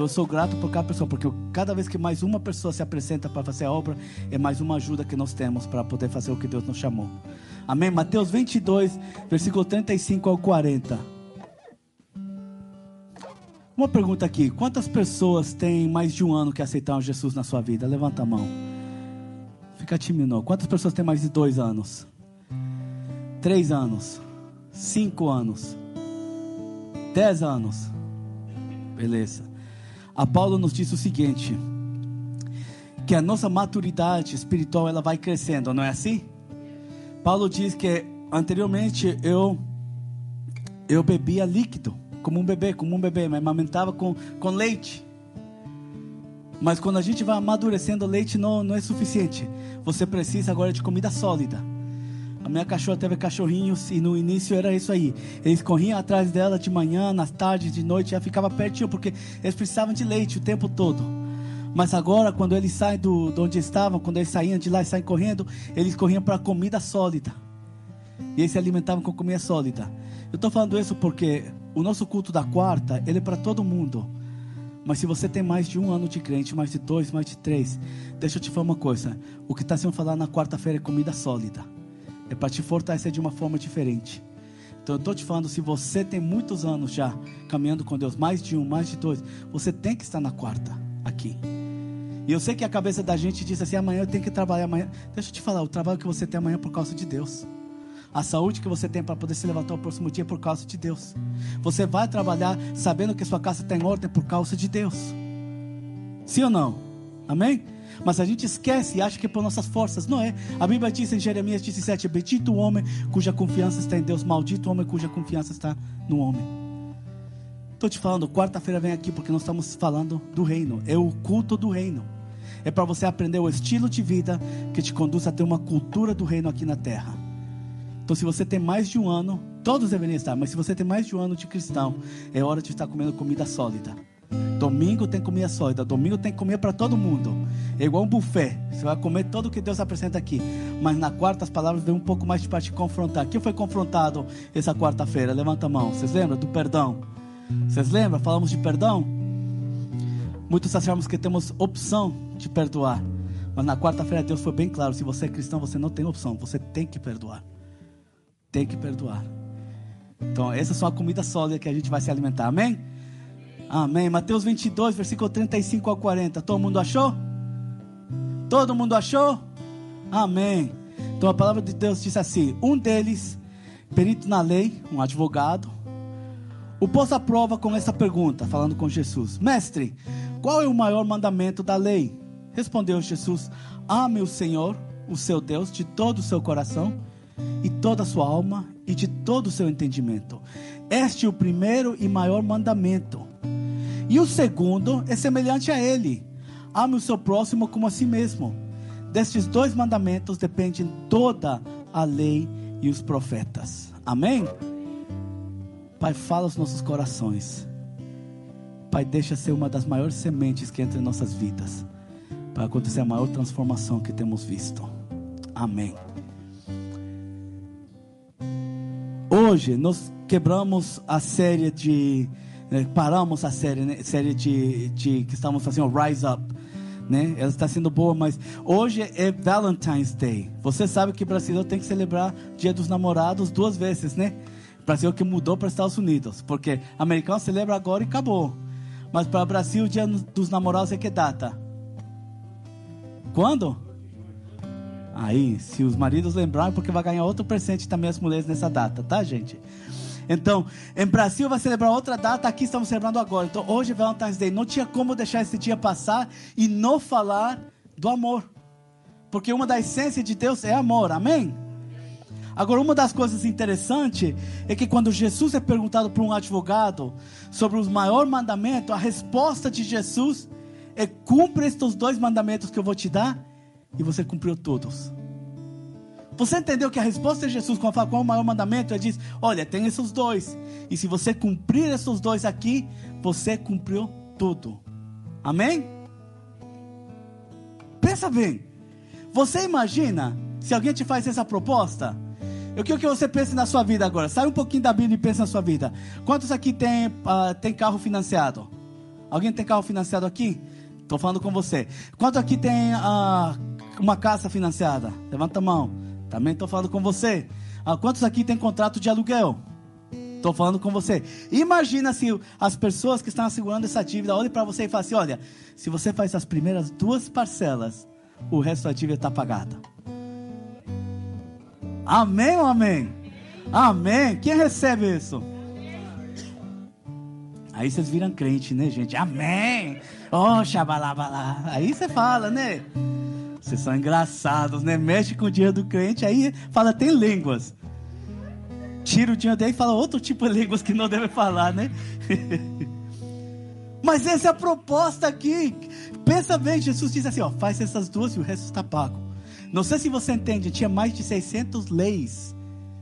Então eu sou grato por cada pessoa, porque cada vez que mais uma pessoa se apresenta para fazer a obra, é mais uma ajuda que nós temos para poder fazer o que Deus nos chamou. Amém? Mateus 22, versículo 35 ao 40. Uma pergunta aqui: quantas pessoas têm mais de um ano que aceitaram Jesus na sua vida? Levanta a mão. Fica tímido. Quantas pessoas têm mais de dois anos? Três anos? Cinco anos? Dez anos? Beleza. A Paulo nos diz o seguinte: que a nossa maturidade espiritual ela vai crescendo, não é assim? Paulo diz que anteriormente eu eu bebia líquido, como um bebê, como um bebê, mas amamentava com, com leite. Mas quando a gente vai amadurecendo, leite não, não é suficiente. Você precisa agora de comida sólida. A minha cachorra teve cachorrinhos e no início era isso aí. Eles corriam atrás dela de manhã, nas tardes, de noite, ela ficava pertinho porque eles precisavam de leite o tempo todo. Mas agora, quando eles saem do, de onde estavam, quando eles saíam de lá e saem correndo, eles corriam para comida sólida. E eles se alimentavam com comida sólida. Eu estou falando isso porque o nosso culto da quarta, ele é para todo mundo. Mas se você tem mais de um ano de crente, mais de dois, mais de três, deixa eu te falar uma coisa. O que está sendo falado na quarta-feira é comida sólida. É para te fortalecer de uma forma diferente. Então eu estou te falando, se você tem muitos anos já caminhando com Deus, mais de um, mais de dois, você tem que estar na quarta aqui. E eu sei que a cabeça da gente diz assim: amanhã eu tenho que trabalhar. Amanhã. Deixa eu te falar: o trabalho que você tem amanhã é por causa de Deus. A saúde que você tem para poder se levantar o próximo dia é por causa de Deus. Você vai trabalhar sabendo que sua casa está em ordem por causa de Deus. Sim ou não? Amém? Mas a gente esquece e acha que é por nossas forças. Não é. A Bíblia diz em Jeremias 17: Bendito o homem cuja confiança está em Deus, maldito o homem cuja confiança está no homem. Estou te falando, quarta-feira vem aqui porque nós estamos falando do reino. É o culto do reino é para você aprender o estilo de vida que te conduz a ter uma cultura do reino aqui na terra. Então, se você tem mais de um ano, todos deveriam estar, mas se você tem mais de um ano de cristão, é hora de estar comendo comida sólida. Domingo tem comida sólida, domingo tem comer para todo mundo. É igual um buffet. Você vai comer todo o que Deus apresenta aqui. Mas na quarta as palavras vêm um pouco mais para te confrontar. Quem foi confrontado essa quarta-feira? Levanta a mão. Vocês lembram do perdão? Vocês lembram? Falamos de perdão? Muitos achamos que temos opção de perdoar. Mas na quarta-feira Deus foi bem claro: se você é cristão, você não tem opção, você tem que perdoar. Tem que perdoar. Então, essas são a comida sólida que a gente vai se alimentar. Amém? Amém. Mateus 22, versículo 35 ao 40. Todo mundo achou? Todo mundo achou? Amém. Então a palavra de Deus diz assim: Um deles, perito na lei, um advogado, o pôs à prova com essa pergunta, falando com Jesus: Mestre, qual é o maior mandamento da lei? Respondeu Jesus: Ame o Senhor, o seu Deus, de todo o seu coração e toda a sua alma e de todo o seu entendimento. Este é o primeiro e maior mandamento. E o segundo é semelhante a ele: ame o seu próximo como a si mesmo. Destes dois mandamentos dependem toda a lei e os profetas. Amém? Pai, fala os nossos corações. Pai, deixa ser uma das maiores sementes que entra em nossas vidas, para acontecer a maior transformação que temos visto. Amém. Hoje nós quebramos a série de, né, paramos a série, né, série de, de que estamos fazendo Rise Up, né? Ela está sendo boa, mas hoje é Valentine's Day. Você sabe que o brasileiro tem que celebrar Dia dos Namorados duas vezes, né? O Brasil que mudou para os Estados Unidos, porque americano celebra agora e acabou. Mas para o Brasil, dia dos namorados é que data? Quando? Aí, se os maridos lembrarem, porque vai ganhar outro presente também as mulheres nessa data, tá, gente? Então, em Brasil vai celebrar outra data, aqui estamos celebrando agora. Então, hoje é Valentine's Day. Não tinha como deixar esse dia passar e não falar do amor. Porque uma das essências de Deus é amor, amém? Agora, uma das coisas interessantes é que quando Jesus é perguntado por um advogado sobre os maiores mandamentos, a resposta de Jesus é: cumpre estes dois mandamentos que eu vou te dar, e você cumpriu todos. Você entendeu que a resposta de Jesus, quando fala qual é o maior mandamento, ele diz: Olha, tem esses dois, e se você cumprir esses dois aqui, você cumpriu tudo. Amém? Pensa bem. Você imagina se alguém te faz essa proposta? Eu quero que você pense na sua vida agora. Sai um pouquinho da Bíblia e pense na sua vida. Quantos aqui tem, uh, tem carro financiado? Alguém tem carro financiado aqui? Estou falando com você. Quanto aqui tem uh, uma casa financiada? Levanta a mão. Também estou falando com você. Uh, quantos aqui tem contrato de aluguel? Estou falando com você. Imagina se as pessoas que estão segurando essa dívida olhem para você e falem assim: olha, se você faz as primeiras duas parcelas, o resto da dívida está pagada. Amém ou amém? Amém. Quem recebe isso? Aí vocês viram crente, né, gente? Amém. Oh, xabalabalá. Aí você fala, né? Vocês são engraçados, né? Mexe com o dinheiro do crente, aí fala, tem línguas tira o dinheiro dele e fala outro tipo de línguas que não deve falar, né? Mas essa é a proposta aqui. Pensa bem, Jesus diz assim: ó, faz essas duas e o resto está pago. Não sei se você entende, tinha mais de 600 leis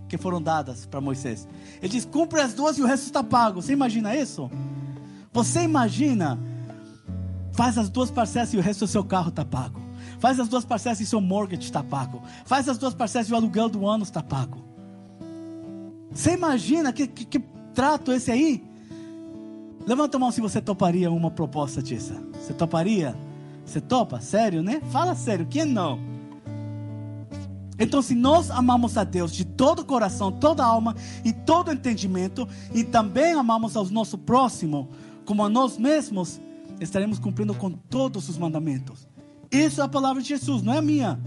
que foram dadas para Moisés. Ele diz: cumpre as duas e o resto está pago. Você imagina isso? Você imagina? Faz as duas parcelas e o resto do seu carro está pago. Faz as duas parcelas e seu mortgage está pago. Faz as duas parcelas e o aluguel do ano está pago. Você imagina que, que, que trato esse aí? Levanta a mão se você toparia uma proposta dessa. Você toparia? Você topa? Sério, né? Fala sério, quem não? Então, se nós amamos a Deus de todo o coração, toda a alma e todo o entendimento, e também amamos ao nosso próximo como a nós mesmos, estaremos cumprindo com todos os mandamentos. Isso é a palavra de Jesus, não é a minha.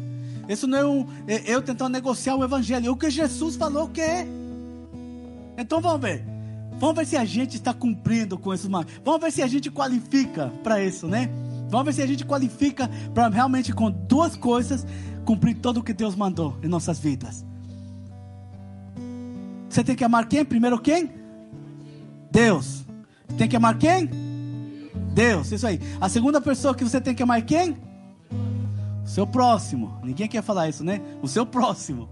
Isso não é um, é eu tentando negociar o evangelho. É o que Jesus falou que é. Então vamos ver. Vamos ver se a gente está cumprindo com esses Vamos ver se a gente qualifica para isso, né? Vamos ver se a gente qualifica para realmente com duas coisas cumprir tudo o que Deus mandou em nossas vidas. Você tem que amar quem? Primeiro quem? Deus. Tem que amar quem? Deus, isso aí. A segunda pessoa que você tem que amar quem? Seu próximo. Ninguém quer falar isso, né? O seu próximo.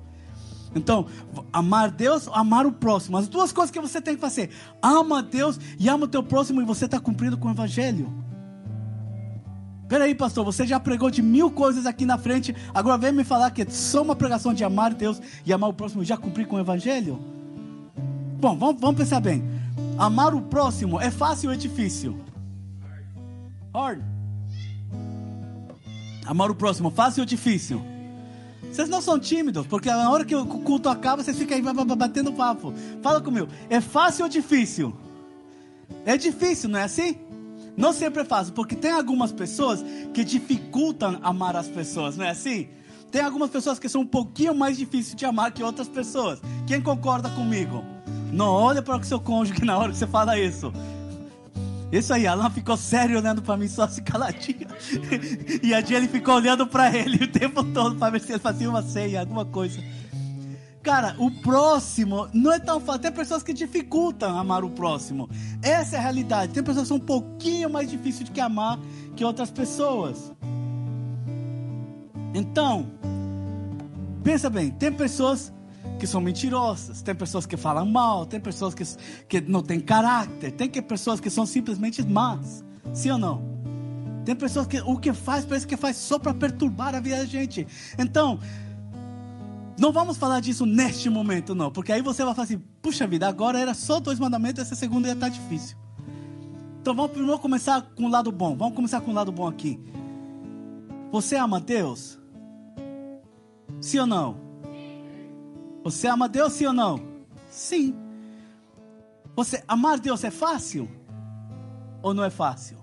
Então, amar Deus, amar o próximo. As duas coisas que você tem que fazer: ama Deus e ama o teu próximo, e você está cumprindo com o Evangelho. Peraí, pastor, você já pregou de mil coisas aqui na frente, agora vem me falar que é só uma pregação de amar Deus e amar o próximo, já cumpri com o Evangelho? Bom, vamos, vamos pensar bem. Amar o próximo é fácil ou é difícil? Hard. Amar o próximo, fácil ou difícil? Vocês não são tímidos, porque na hora que o culto acaba, vocês ficam aí batendo papo. Fala comigo, é fácil ou difícil? É difícil, não é assim? Não sempre é fácil, porque tem algumas pessoas que dificultam amar as pessoas, não é assim? Tem algumas pessoas que são um pouquinho mais difíceis de amar que outras pessoas. Quem concorda comigo? Não olha para o seu cônjuge na hora que você fala isso. Isso aí, Alan ficou sério olhando para mim, só se caladinho. E a Jenny ficou olhando para ele o tempo todo para ver se ele fazia uma ceia, alguma coisa. Cara, o próximo não é tão fácil. Tem pessoas que dificultam amar o próximo. Essa é a realidade. Tem pessoas que são um pouquinho mais difíceis de amar que outras pessoas. Então, pensa bem, tem pessoas que são mentirosas, tem pessoas que falam mal, tem pessoas que, que não têm caráter, tem que, pessoas que são simplesmente más. Sim ou não? Tem pessoas que o que faz parece que faz só para perturbar a vida da gente. Então, não vamos falar disso neste momento, não, porque aí você vai falar assim: puxa vida, agora era só dois mandamentos, essa segunda ia estar tá difícil. Então vamos primeiro começar com o lado bom. Vamos começar com o lado bom aqui. Você ama Deus? Sim ou não? Você ama Deus sim ou não? Sim. Você amar Deus é fácil ou não é fácil?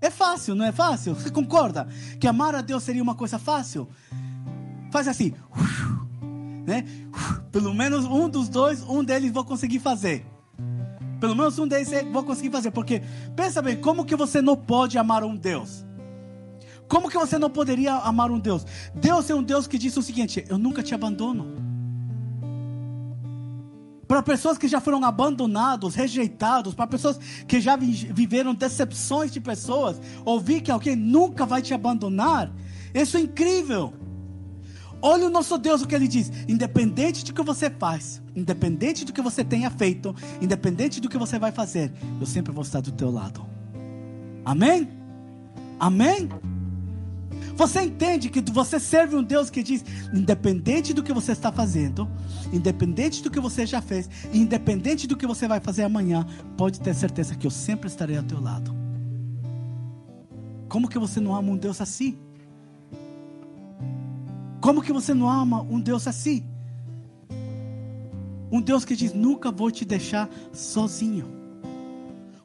É fácil, não é fácil? Você concorda que amar a Deus seria uma coisa fácil? Faz assim, né? Pelo menos um dos dois, um deles vou conseguir fazer. Pelo menos um deles vou conseguir fazer, porque pensa bem, como que você não pode amar um Deus? Como que você não poderia amar um Deus? Deus é um Deus que diz o seguinte: eu nunca te abandono para pessoas que já foram abandonados, rejeitados, para pessoas que já viveram decepções de pessoas, ouvir que alguém nunca vai te abandonar, isso é incrível. Olha o nosso Deus, o que ele diz: independente do que você faz, independente do que você tenha feito, independente do que você vai fazer, eu sempre vou estar do teu lado. Amém? Amém? Você entende que você serve um Deus que diz: independente do que você está fazendo, independente do que você já fez, independente do que você vai fazer amanhã, pode ter certeza que eu sempre estarei ao teu lado. Como que você não ama um Deus assim? Como que você não ama um Deus assim? Um Deus que diz: Nunca vou te deixar sozinho.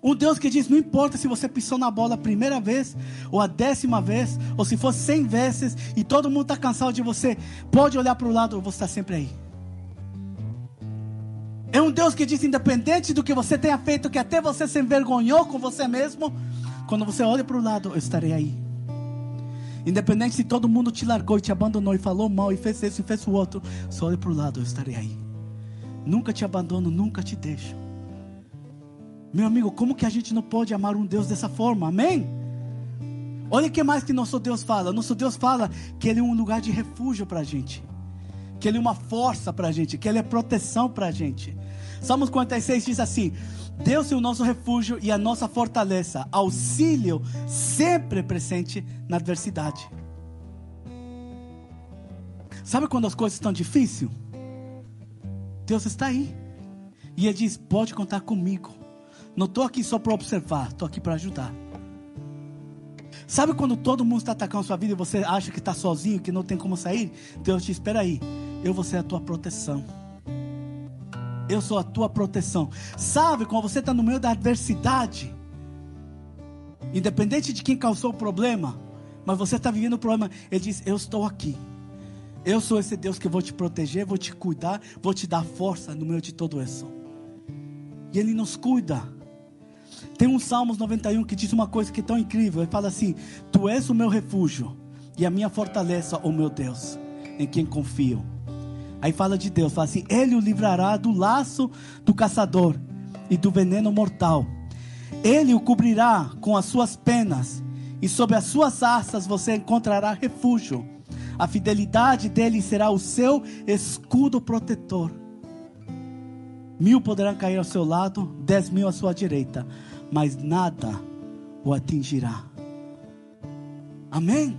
Um Deus que diz: Não importa se você pisou na bola a primeira vez, ou a décima vez, ou se for cem vezes, e todo mundo está cansado de você, pode olhar para o lado, eu vou estar sempre aí. É um Deus que diz: Independente do que você tenha feito, que até você se envergonhou com você mesmo, quando você olha para o lado, eu estarei aí. Independente se todo mundo te largou e te abandonou e falou mal e fez isso e fez o outro, só olha para o lado, eu estarei aí. Nunca te abandono, nunca te deixo. Meu amigo, como que a gente não pode amar um Deus dessa forma? Amém? Olha o que mais que nosso Deus fala. Nosso Deus fala que Ele é um lugar de refúgio para a gente. Que Ele é uma força para a gente. Que Ele é proteção para a gente. Salmos 46 diz assim: Deus é o nosso refúgio e a nossa fortaleza, auxílio sempre presente na adversidade. Sabe quando as coisas estão difíceis? Deus está aí. E Ele diz: pode contar comigo. Não estou aqui só para observar, estou aqui para ajudar. Sabe quando todo mundo está atacando sua vida e você acha que está sozinho, que não tem como sair? Deus diz: espera aí, eu vou ser a tua proteção. Eu sou a tua proteção. Sabe, quando você está no meio da adversidade, independente de quem causou o problema, mas você está vivendo o problema, Ele diz: Eu estou aqui. Eu sou esse Deus que vou te proteger, vou te cuidar, vou te dar força no meio de todo isso. E Ele nos cuida. Tem um Salmos 91 que diz uma coisa que é tão incrível. Ele fala assim: Tu és o meu refúgio e a minha fortaleza, o meu Deus, em quem confio. Aí fala de Deus, fala assim: Ele o livrará do laço do caçador e do veneno mortal. Ele o cobrirá com as suas penas, e sob as suas asas você encontrará refúgio. A fidelidade dele será o seu escudo protetor. Mil poderão cair ao seu lado, dez mil à sua direita, mas nada o atingirá. Amém?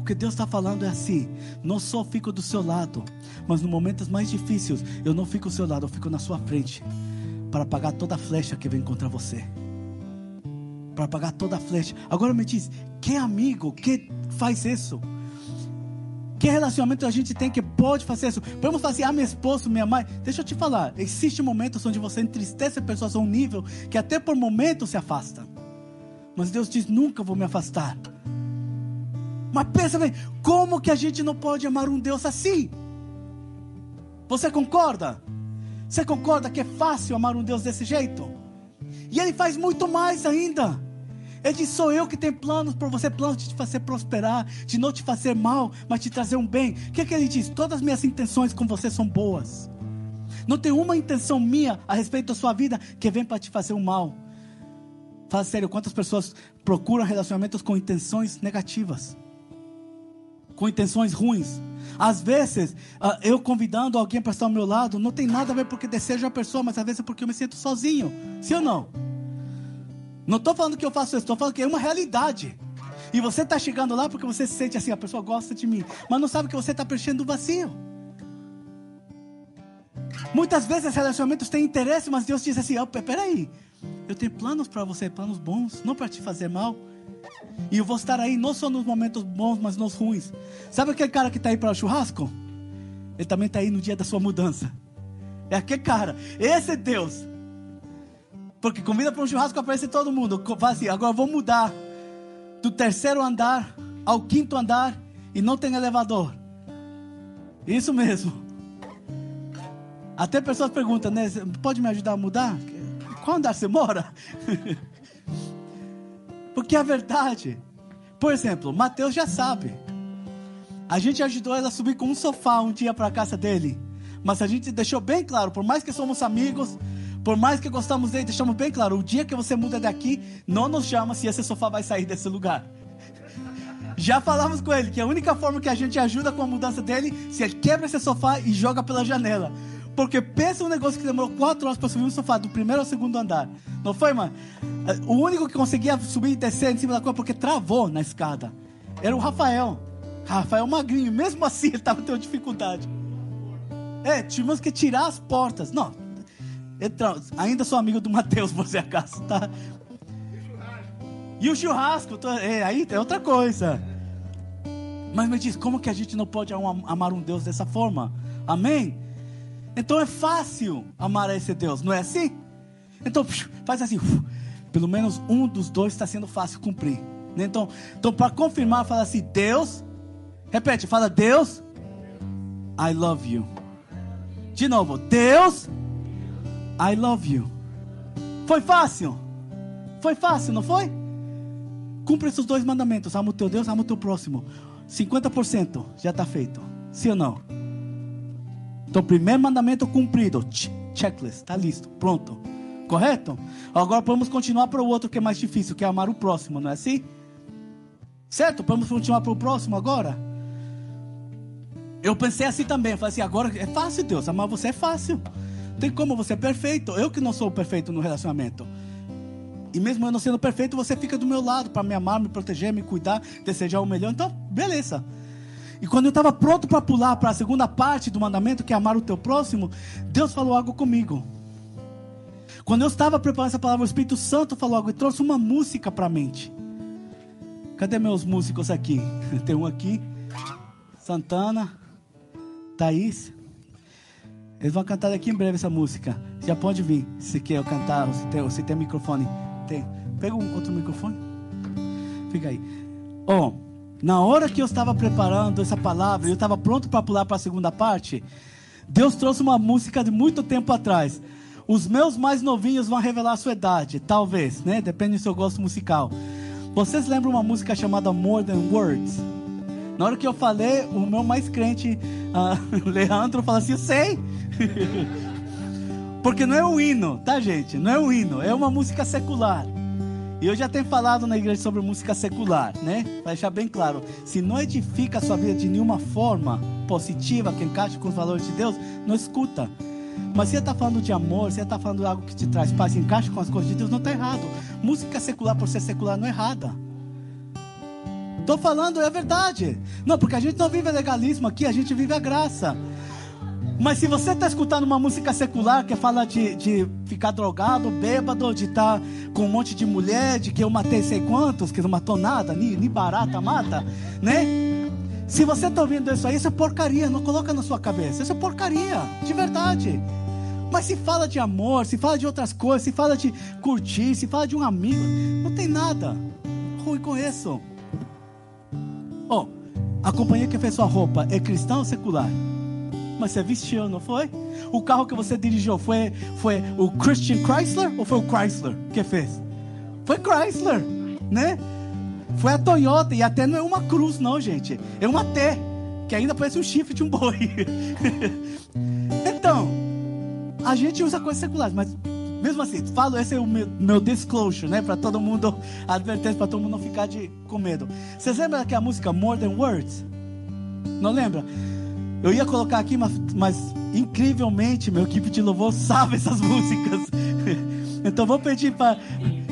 O que Deus está falando é assim: não só fico do seu lado, mas nos momentos mais difíceis, eu não fico ao seu lado, eu fico na sua frente, para apagar toda a flecha que vem contra você. Para apagar toda a flecha. Agora me diz: que amigo que faz isso? Que relacionamento a gente tem que pode fazer isso? Vamos fazer, ah, meu esposo, minha mãe. Deixa eu te falar: existem momentos onde você entristece pessoas a um nível que até por momentos se afasta. Mas Deus diz: nunca vou me afastar. Mas pensa bem, como que a gente não pode amar um Deus assim? Você concorda? Você concorda que é fácil amar um Deus desse jeito? E Ele faz muito mais ainda. Ele diz: Sou eu que tenho planos para você, planos de te fazer prosperar, de não te fazer mal, mas te trazer um bem. O que, é que ele diz? Todas as minhas intenções com você são boas. Não tem uma intenção minha a respeito da sua vida que vem para te fazer um mal. Fala sério, quantas pessoas procuram relacionamentos com intenções negativas? com intenções ruins. Às vezes, uh, eu convidando alguém para estar ao meu lado, não tem nada a ver porque desejo a pessoa, mas às vezes é porque eu me sinto sozinho. Sim ou não? Não estou falando que eu faço isso, estou falando que é uma realidade. E você está chegando lá porque você se sente assim, a pessoa gosta de mim, mas não sabe que você está preenchendo o vazio. Muitas vezes relacionamentos têm interesse, mas Deus diz assim: oh, peraí, eu tenho planos para você, planos bons, não para te fazer mal. E eu vou estar aí não só nos momentos bons, mas nos ruins. Sabe aquele cara que está aí para o churrasco? Ele também está aí no dia da sua mudança. É aquele cara. Esse é Deus. Porque convida para um churrasco aparece todo mundo. Fala assim, agora vou mudar do terceiro andar ao quinto andar e não tem elevador. Isso mesmo. Até pessoas perguntam, né? Pode me ajudar a mudar? Qual andar você mora? Porque é a verdade. Por exemplo, Mateus já sabe. A gente ajudou ela a subir com um sofá um dia para a casa dele. Mas a gente deixou bem claro, por mais que somos amigos, por mais que gostamos dele, deixamos bem claro: o dia que você muda daqui, não nos chama se esse sofá vai sair desse lugar. Já falamos com ele que a única forma que a gente ajuda com a mudança dele, se ele quebra esse sofá e joga pela janela. Porque pensa um negócio que demorou quatro horas para subir um sofá do primeiro ao segundo andar. Não foi, mano? O único que conseguia subir e descer em cima da coisa porque travou na escada. Era o Rafael. Rafael magrinho, mesmo assim ele estava tendo dificuldade. É, tivemos que tirar as portas. Não, ainda sou amigo do Mateus, por se acaso, tá? E o churrasco, tô, é, aí é outra coisa. Mas me diz, como que a gente não pode amar um Deus dessa forma? Amém? Então é fácil amar esse Deus, não é assim? Então faz assim, pelo menos um dos dois está sendo fácil cumprir. Né? Então, então para confirmar, fala assim: Deus, repete, fala Deus, I love you. De novo, Deus, I love you. Foi fácil? Foi fácil, não foi? Cumpre esses dois mandamentos: ama o teu Deus, ama o teu próximo. 50% já está feito. Sim ou não? Então, primeiro mandamento cumprido. Checklist, está listo, pronto. Correto? Agora vamos continuar para o outro que é mais difícil, que é amar o próximo, não é assim? Certo? Vamos continuar para o próximo agora? Eu pensei assim também. Falei assim: agora é fácil, Deus. Amar você é fácil. Tem como você é perfeito. Eu que não sou perfeito no relacionamento. E mesmo eu não sendo perfeito, você fica do meu lado para me amar, me proteger, me cuidar, desejar o melhor. Então, beleza. E quando eu estava pronto para pular para a segunda parte do mandamento, que é amar o teu próximo, Deus falou algo comigo. Quando eu estava preparando essa palavra, o Espírito Santo falou algo e trouxe uma música para a mente. Cadê meus músicos aqui? Tem um aqui, Santana, Thaís. Eles vão cantar daqui em breve essa música. Já pode vir, se quer cantar, se tem, se tem microfone. Tem. Pega um outro microfone. Fica aí. Ó. Oh, na hora que eu estava preparando essa palavra, eu estava pronto para pular para a segunda parte. Deus trouxe uma música de muito tempo atrás. Os meus mais novinhos vão revelar a sua idade, talvez, né? Depende do seu gosto musical. Vocês lembram uma música chamada More Than Words? Na hora que eu falei, o meu mais crente, uh, Leandro, falou assim: Eu sei. Porque não é um hino, tá, gente? Não é um hino, é uma música secular. E eu já tenho falado na igreja sobre música secular, né? Para deixar bem claro, se não edifica a sua vida de nenhuma forma positiva, que encaixe com os valores de Deus, não escuta. Mas se você está falando de amor, se você está falando de algo que te traz paz, encaixa com as coisas de Deus, não está errado. Música secular por ser secular não é errada. Estou falando, é verdade. Não, porque a gente não vive legalismo aqui, a gente vive a graça. Mas se você está escutando uma música secular que fala de, de ficar drogado, bêbado, de estar tá com um monte de mulher, de que eu matei sei quantos, que não matou nada, nem, nem barata mata, né? Se você está ouvindo isso aí, isso é porcaria, não coloca na sua cabeça. Isso é porcaria, de verdade. Mas se fala de amor, se fala de outras coisas, se fala de curtir, se fala de um amigo, não tem nada ruim com isso. Oh, a companhia que fez sua roupa é cristã ou secular? mas você vestiu, não foi? O carro que você dirigiu foi, foi o Christian Chrysler ou foi o Chrysler que fez? Foi Chrysler, né? Foi a Toyota e até não é uma cruz, não, gente. É uma T, que ainda parece um chifre de um boi. então, a gente usa coisas seculares, mas mesmo assim, falo, esse é o meu, meu disclosure, né? Para todo mundo, advertência para todo mundo não ficar de, com medo. Vocês lembram daquela música More Than Words? Não lembra? Eu ia colocar aqui, mas, mas incrivelmente meu equipe de louvor sabe essas músicas. então vou pedir para.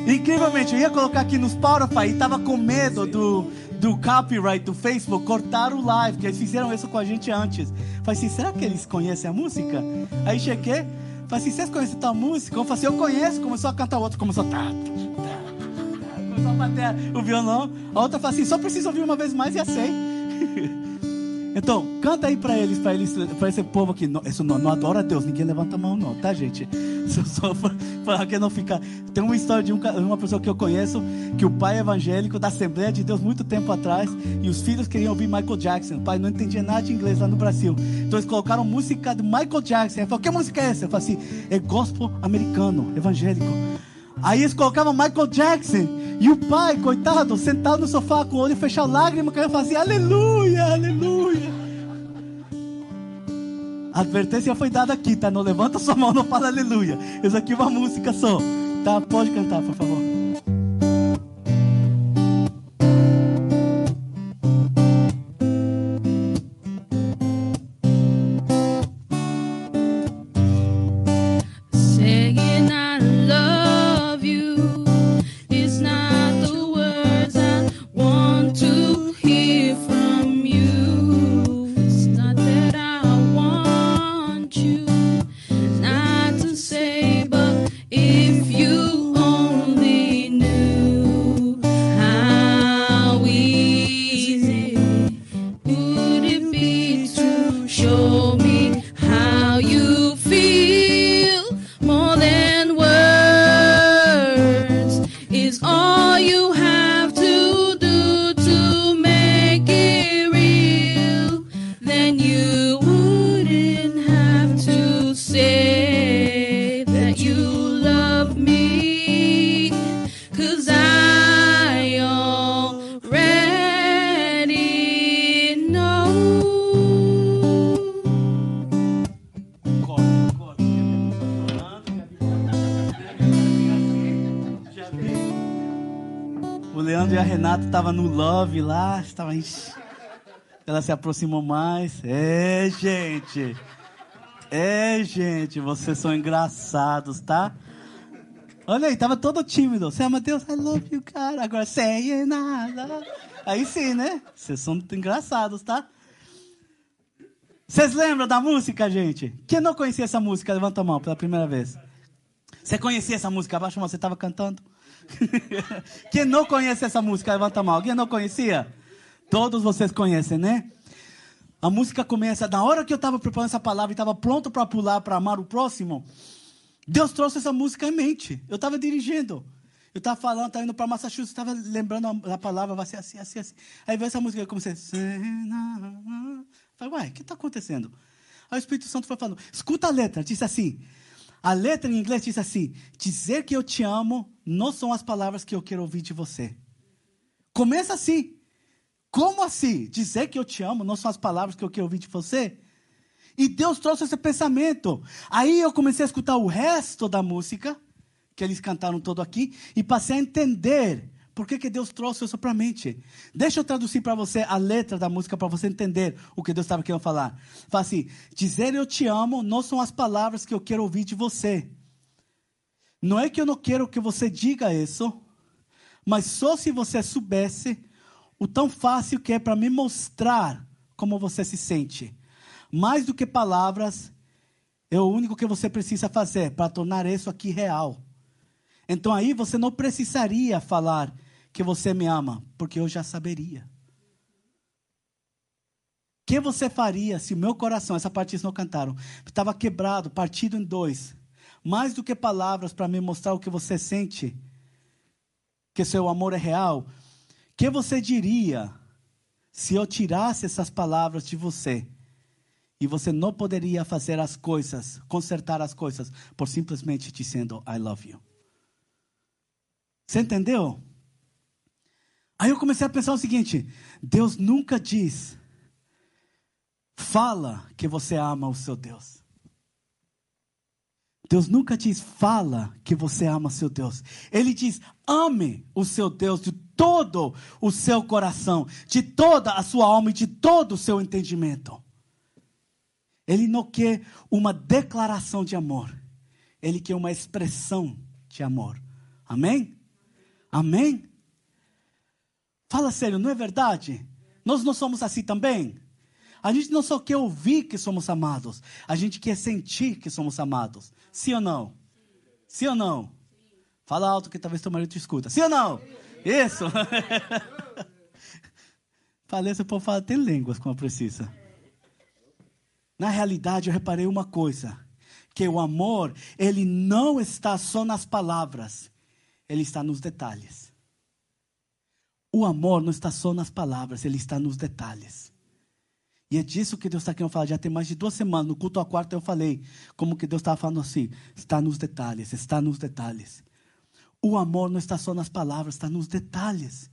Incrivelmente, eu ia colocar aqui nos Spotify e tava com medo do, do copyright do Facebook cortar o live, que eles fizeram isso com a gente antes. Falei assim, será que eles conhecem a música? Aí cheguei, falei assim, vocês conhecem tal música? Eu falei assim, eu conheço, começou a cantar outro, começou a. Tá, tá, tá, começou a bater o violão. A outra falou assim, só preciso ouvir uma vez mais e sei. Então, canta aí para eles, para eles, para esse povo aqui. Não, isso não, não adora a Deus, ninguém levanta a mão, não, tá, gente? Só para que não ficar. Tem uma história de um, uma pessoa que eu conheço, que o pai é evangélico da Assembleia de Deus muito tempo atrás, e os filhos queriam ouvir Michael Jackson. O pai não entendia nada de inglês lá no Brasil. Então eles colocaram música de Michael Jackson. Ele falou: Que música é essa? Eu falei assim: É gospel americano, evangélico. Aí eles colocavam Michael Jackson. E o pai, coitado, sentado no sofá com o olho fechado, lágrima, que fazia aleluia, aleluia. A advertência foi dada aqui, tá? Não levanta sua mão, não fala aleluia. Isso aqui é uma música só. Tá? Pode cantar, por favor. Love lá, estava. Ela se aproximou mais. É, gente. É, gente, vocês são engraçados, tá? Olha aí, tava todo tímido. Você ama Deus, I love you, cara. Agora, sem nada. Aí sim, né? Vocês são engraçados, tá? Vocês lembram da música, gente? Quem não conhecia essa música? Levanta a mão pela primeira vez. Você conhecia essa música? Abaixa a mão, você estava cantando? Quem não conhece essa música? Levanta a mão. Alguém não conhecia? Todos vocês conhecem, né? A música começa, na hora que eu estava preparando essa palavra e estava pronto para pular, para amar o próximo, Deus trouxe essa música em mente. Eu estava dirigindo. Eu estava falando, estava indo para Massachusetts, estava lembrando a, a palavra, vai ser assim, assim, assim. Aí veio essa música, eu comecei. Falei, uai, o que está acontecendo? Aí o Espírito Santo foi falando, escuta a letra, diz assim. A letra em inglês diz assim: dizer que eu te amo não são as palavras que eu quero ouvir de você. Começa assim. Como assim? Dizer que eu te amo não são as palavras que eu quero ouvir de você? E Deus trouxe esse pensamento. Aí eu comecei a escutar o resto da música, que eles cantaram todo aqui, e passei a entender por que, que Deus trouxe isso para a mente. Deixa eu traduzir para você a letra da música para você entender o que Deus estava querendo falar. Fala assim: dizer eu te amo não são as palavras que eu quero ouvir de você. Não é que eu não quero que você diga isso, mas só se você soubesse o tão fácil que é para me mostrar como você se sente. Mais do que palavras, é o único que você precisa fazer para tornar isso aqui real. Então aí você não precisaria falar que você me ama, porque eu já saberia. O que você faria se o meu coração, essa parte eles não cantaram, estava quebrado, partido em dois? Mais do que palavras para me mostrar o que você sente, que seu amor é real, o que você diria se eu tirasse essas palavras de você? E você não poderia fazer as coisas, consertar as coisas, por simplesmente dizendo I love you. Você entendeu? Aí eu comecei a pensar o seguinte: Deus nunca diz, fala que você ama o seu Deus. Deus nunca diz, fala que você ama o seu Deus. Ele diz, ame o seu Deus de todo o seu coração, de toda a sua alma e de todo o seu entendimento. Ele não quer uma declaração de amor, ele quer uma expressão de amor. Amém? Amém? Fala sério, não é verdade? Nós não somos assim também? A gente não só quer ouvir que somos amados, a gente quer sentir que somos amados. Sim ou não? Sim ou não? Fala alto que talvez teu marido te escuta. Sim ou não? Isso. Falei, esse povo fala, tem línguas como precisa. Na realidade, eu reparei uma coisa, que o amor, ele não está só nas palavras, ele está nos detalhes. O amor não está só nas palavras, ele está nos detalhes. E é disso que Deus está querendo falar. Já tem mais de duas semanas, no culto a quarta eu falei, como que Deus estava falando assim, está nos detalhes, está nos detalhes. O amor não está só nas palavras, está nos detalhes.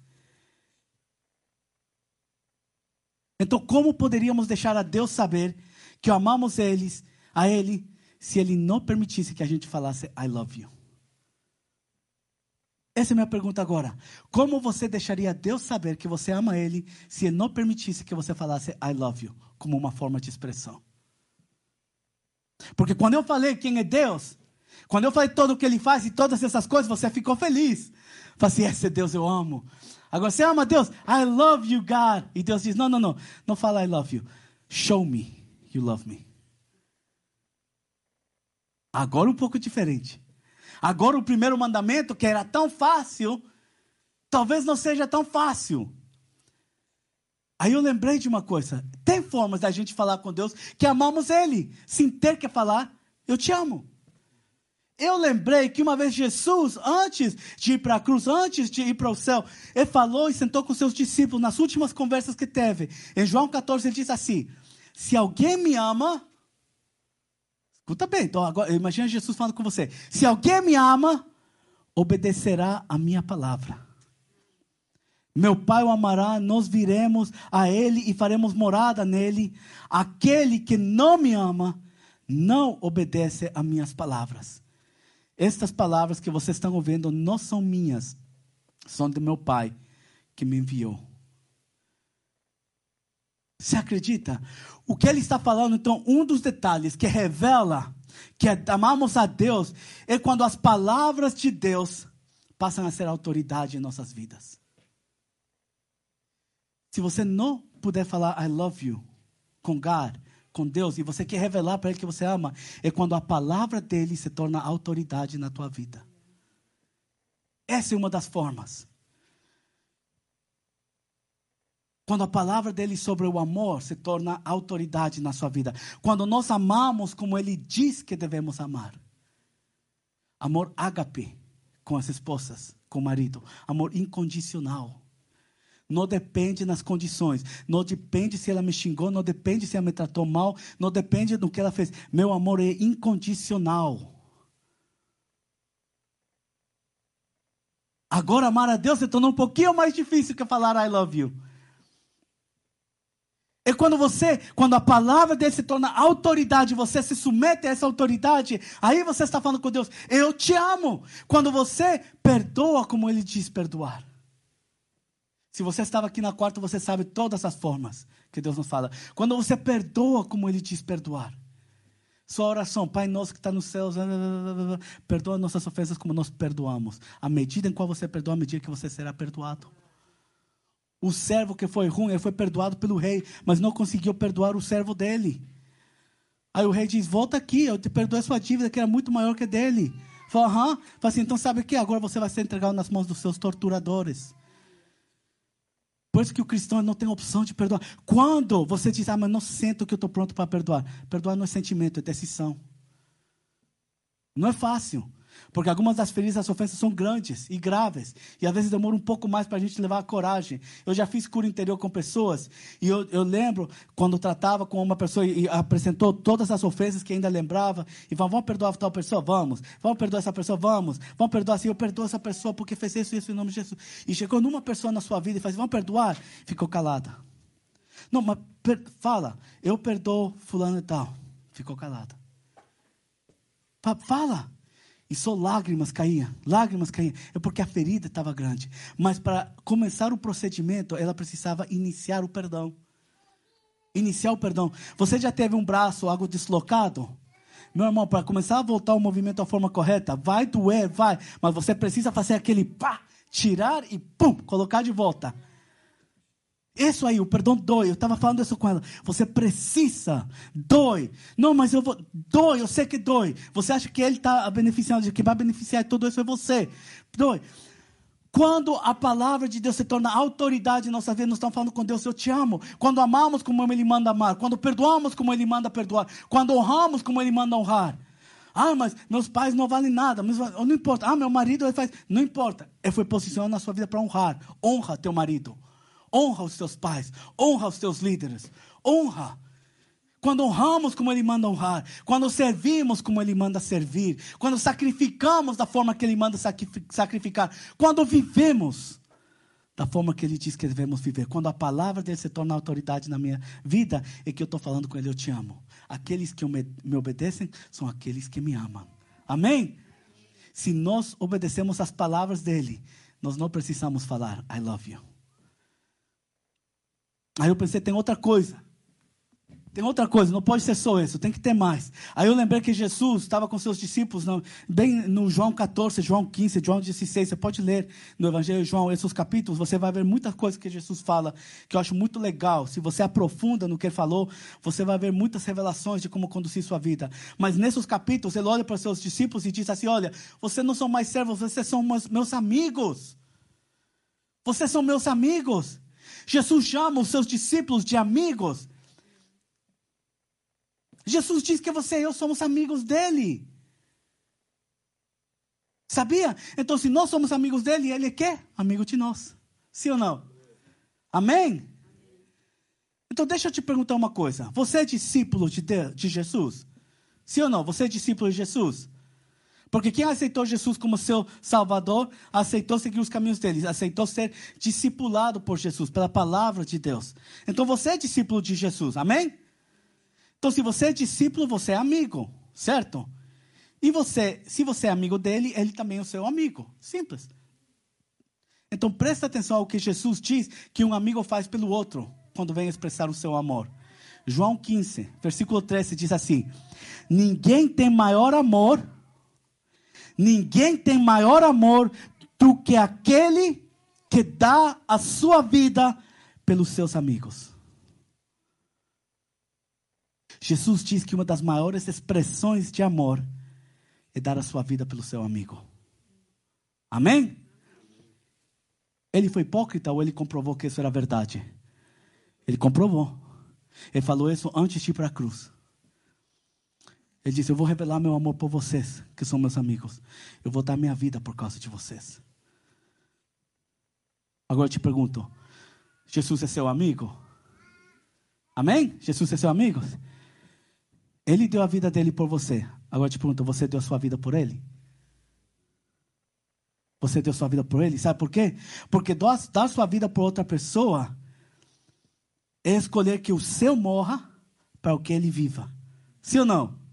Então, como poderíamos deixar a Deus saber que amamos eles, a Ele, se Ele não permitisse que a gente falasse I love you? Essa é a minha pergunta agora. Como você deixaria Deus saber que você ama Ele se Ele não permitisse que você falasse I love you como uma forma de expressão? Porque quando eu falei quem é Deus, quando eu falei todo o que Ele faz e todas essas coisas, você ficou feliz. Falei assim, esse Deus eu amo. Agora você ama Deus, I love you, God. E Deus diz, não, não, não, não fala I love you. Show me you love me. Agora um pouco diferente. Agora o primeiro mandamento, que era tão fácil, talvez não seja tão fácil. Aí eu lembrei de uma coisa: tem formas da gente falar com Deus que amamos Ele, sem ter que falar, eu te amo. Eu lembrei que uma vez Jesus, antes de ir para a cruz, antes de ir para o céu, ele falou e sentou com seus discípulos nas últimas conversas que teve. Em João 14, ele diz assim: Se alguém me ama, escuta bem, então agora imagina Jesus falando com você: Se alguém me ama, obedecerá a minha palavra. Meu Pai o amará, nós viremos a Ele e faremos morada nele. Aquele que não me ama, não obedece a minhas palavras. Estas palavras que vocês estão ouvindo não são minhas, são do meu Pai que me enviou. Você acredita? O que ele está falando, então, um dos detalhes que revela que amamos a Deus é quando as palavras de Deus passam a ser autoridade em nossas vidas. Se você não puder falar I love you com God, com Deus, e você quer revelar para Ele que você ama, é quando a palavra dele se torna autoridade na tua vida. Essa é uma das formas. Quando a palavra dele sobre o amor se torna autoridade na sua vida. Quando nós amamos como ele diz que devemos amar. Amor ágape com as esposas, com o marido. Amor incondicional. Não depende nas condições. Não depende se ela me xingou. Não depende se ela me tratou mal. Não depende do que ela fez. Meu amor é incondicional. Agora, amar a Deus se tornou um pouquinho mais difícil que falar I love you. É quando você, quando a palavra dele se torna autoridade, você se submete a essa autoridade, aí você está falando com Deus, eu te amo. Quando você perdoa como ele diz perdoar. Se você estava aqui na quarta, você sabe todas as formas que Deus nos fala. Quando você perdoa como Ele diz perdoar. Sua oração, Pai nosso que está nos céus, perdoa nossas ofensas como nós perdoamos. A medida em qual você perdoa, a medida que você será perdoado. O servo que foi ruim, ele foi perdoado pelo rei, mas não conseguiu perdoar o servo dele. Aí o rei diz: Volta aqui, eu te perdoei sua dívida, que era muito maior que dele. Fala, aham. Fala assim: então sabe o que? Agora você vai ser entregado nas mãos dos seus torturadores. Por isso que o cristão não tem opção de perdoar. Quando você diz, ah, mas não sinto que eu estou pronto para perdoar. Perdoar não é sentimento, é decisão. Não é fácil. Porque algumas das feridas, as ofensas são grandes e graves. E às vezes demora um pouco mais para a gente levar a coragem. Eu já fiz cura interior com pessoas. E eu, eu lembro quando tratava com uma pessoa e, apresentou todas as ofensas que ainda lembrava. E falava, vamos perdoar tal pessoa? Vamos. Vamos perdoar essa pessoa? Vamos. Vamos perdoar assim. Eu perdoo essa pessoa porque fez isso e isso em nome de Jesus. E chegou numa pessoa na sua vida e faz, vamos perdoar? Ficou calada. Não, mas per, fala, eu perdoo fulano e tal. Ficou calada. Fala. E só lágrimas caíam, lágrimas caíam. É porque a ferida estava grande. Mas para começar o procedimento, ela precisava iniciar o perdão. Iniciar o perdão. Você já teve um braço, algo deslocado? Meu irmão, para começar a voltar o movimento da forma correta, vai doer, vai. Mas você precisa fazer aquele pá, tirar e pum, colocar de volta. Isso aí, o perdão dói. Eu estava falando isso com ela. Você precisa, dói. Não, mas eu vou, dói, eu sei que dói. Você acha que ele está beneficiando, que vai beneficiar tudo isso é você. Dói. Quando a palavra de Deus se torna autoridade em nossa vida, nós estamos falando com Deus, eu te amo. Quando amamos como Ele manda amar. Quando perdoamos como Ele manda perdoar. Quando honramos como Ele manda honrar. Ah, mas meus pais não valem nada. Mas não importa. Ah, meu marido ele faz. Não importa. Ele foi posicionado na sua vida para honrar. Honra teu marido. Honra os teus pais, honra os teus líderes, honra. Quando honramos como Ele manda honrar, quando servimos como Ele manda servir, quando sacrificamos da forma que Ele manda sacrificar, quando vivemos da forma que Ele diz que devemos viver, quando a palavra dele se torna autoridade na minha vida, é que eu estou falando com Ele, eu te amo. Aqueles que me, obedecem são aqueles que me amam. Amém? Se nós obedecemos as palavras dele, nós não precisamos falar I love you. Aí eu pensei, tem outra coisa. Tem outra coisa, não pode ser só isso, tem que ter mais. Aí eu lembrei que Jesus estava com seus discípulos, bem no João 14, João 15, João 16. Você pode ler no Evangelho de João esses capítulos, você vai ver muita coisa que Jesus fala, que eu acho muito legal. Se você aprofunda no que ele falou, você vai ver muitas revelações de como conduzir sua vida. Mas nesses capítulos, ele olha para seus discípulos e diz assim: Olha, vocês não são mais servos, vocês são meus amigos. Vocês são meus amigos. Jesus chama os seus discípulos de amigos. Jesus diz que você e eu somos amigos dele. Sabia? Então, se nós somos amigos dele, ele é quê? Amigo de nós. Sim ou não? Amém? Então, deixa eu te perguntar uma coisa. Você é discípulo de, Deus, de Jesus? Sim ou não? Você é discípulo de Jesus? Porque quem aceitou Jesus como seu Salvador, aceitou seguir os caminhos dele, aceitou ser discipulado por Jesus, pela palavra de Deus. Então você é discípulo de Jesus, amém? Então, se você é discípulo, você é amigo, certo? E você, se você é amigo dele, ele também é o seu amigo. Simples. Então presta atenção ao que Jesus diz que um amigo faz pelo outro quando vem expressar o seu amor. João 15, versículo 13 diz assim: Ninguém tem maior amor, ninguém tem maior amor do que aquele que dá a sua vida pelos seus amigos. Jesus diz que uma das maiores expressões de amor é dar a sua vida pelo seu amigo. Amém? Ele foi hipócrita ou ele comprovou que isso era verdade? Ele comprovou. Ele falou isso antes de ir para a cruz. Ele disse: Eu vou revelar meu amor por vocês, que são meus amigos. Eu vou dar minha vida por causa de vocês. Agora eu te pergunto: Jesus é seu amigo? Amém? Jesus é seu amigo? Ele deu a vida dele por você. Agora eu te pergunto, você deu a sua vida por ele? Você deu sua vida por ele? Sabe por quê? Porque dar sua vida por outra pessoa é escolher que o seu morra para o que ele viva. Sim ou não?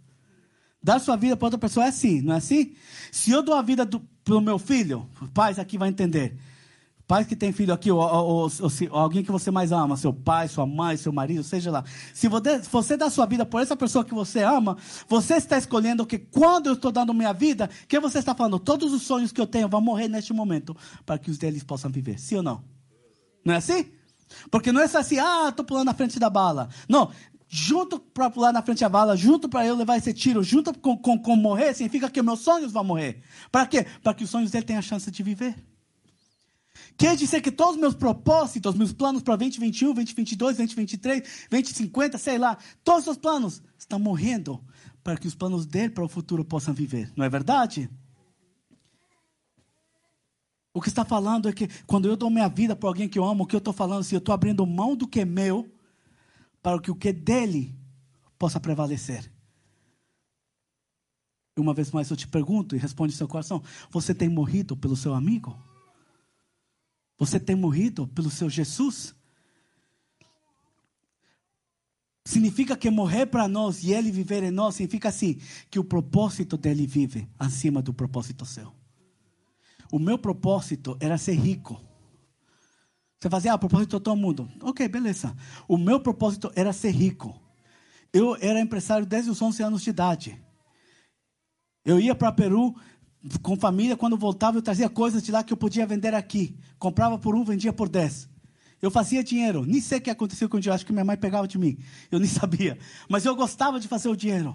Dar sua vida para outra pessoa é assim, não é assim? Se eu dou a vida para o meu filho, pais aqui vai entender. Pais que têm filho aqui, ou, ou, ou, ou, alguém que você mais ama, seu pai, sua mãe, seu marido, seja lá. Se você, você dá sua vida por essa pessoa que você ama, você está escolhendo que quando eu estou dando minha vida, que você está falando, todos os sonhos que eu tenho vão morrer neste momento, para que os deles possam viver. Sim ou não? Não é assim? Porque não é assim, ah, estou pulando na frente da bala. Não, junto para pular na frente da bala, junto para eu levar esse tiro, junto com, com, com morrer, significa que meus sonhos vão morrer. Para quê? Para que os sonhos dele tenham a chance de viver. Quer dizer que todos os meus propósitos, meus planos para 2021, 2022, 2023, 2050, sei lá, todos os planos estão morrendo para que os planos dele para o futuro possam viver. Não é verdade? O que está falando é que quando eu dou minha vida para alguém que eu amo, o que eu estou falando é assim, eu estou abrindo mão do que é meu para que o que dele possa prevalecer. E uma vez mais eu te pergunto e responde seu coração: você tem morrido pelo seu amigo? Você tem morrido pelo seu Jesus? Significa que morrer para nós e ele viver em nós significa assim que o propósito dele vive acima do propósito seu. O meu propósito era ser rico. Você fazia, ah, propósito de todo mundo. Ok, beleza. O meu propósito era ser rico. Eu era empresário desde os 11 anos de idade. Eu ia para Peru com família, quando voltava, eu trazia coisas de lá que eu podia vender aqui. Comprava por um, vendia por dez. Eu fazia dinheiro. Nem sei o que aconteceu com o dinheiro. Acho que minha mãe pegava de mim. Eu nem sabia. Mas eu gostava de fazer o dinheiro.